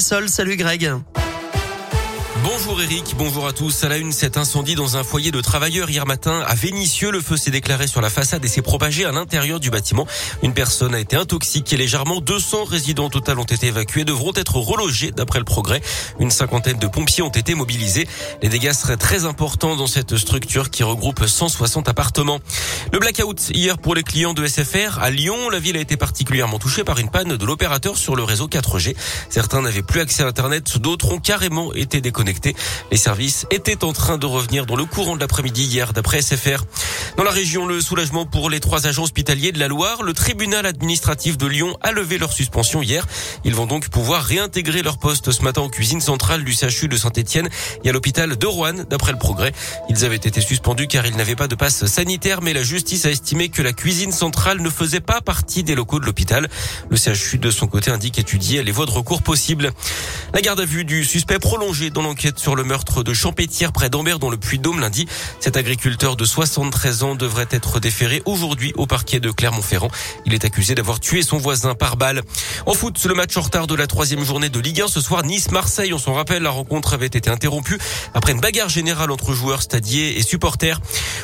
Salut Greg. Bonjour Eric, bonjour à tous. À la une, cet incendie dans un foyer de travailleurs hier matin à Vénissieux. Le feu s'est déclaré sur la façade et s'est propagé à l'intérieur du bâtiment. Une personne a été intoxiquée légèrement. 200 résidents total ont été évacués, devront être relogés d'après le progrès. Une cinquantaine de pompiers ont été mobilisés. Les dégâts seraient très importants dans cette structure qui regroupe 160 appartements. Le blackout hier pour les clients de SFR à Lyon. La ville a été particulièrement touchée par une panne de l'opérateur sur le réseau 4G. Certains n'avaient plus accès à Internet, d'autres ont carrément été déconnectés. Les services étaient en train de revenir dans le courant de l'après-midi hier, d'après SFR. Dans la région, le soulagement pour les trois agents hospitaliers de la Loire. Le tribunal administratif de Lyon a levé leur suspension hier. Ils vont donc pouvoir réintégrer leur poste ce matin en cuisine centrale du CHU de Saint-Etienne et à l'hôpital de Rouen, d'après le progrès. Ils avaient été suspendus car ils n'avaient pas de passe sanitaire, mais la justice a estimé que la cuisine centrale ne faisait pas partie des locaux de l'hôpital. Le CHU, de son côté, indique étudier les voies de recours possibles. La garde à vue du suspect prolongée dans l'enquête sur le meurtre de Champétière près d'Ambert dans le Puy-Dôme lundi. Cet agriculteur de 73 devrait être déféré aujourd'hui au parquet de Clermont-Ferrand. Il est accusé d'avoir tué son voisin par balle. En foot, le match en retard de la troisième journée de Ligue 1 ce soir, Nice-Marseille. On s'en rappelle, la rencontre avait été interrompue après une bagarre générale entre joueurs stadiers et supporters.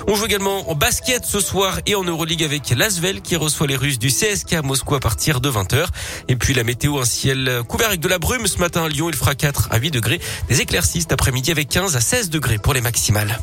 On joue également en basket ce soir et en Euroleague avec Lasvel qui reçoit les Russes du CSK à Moscou à partir de 20h. Et puis la météo, un ciel couvert avec de la brume. Ce matin à Lyon, il fera 4 à 8 degrés. Des éclaircies cet après-midi avec 15 à 16 degrés pour les maximales.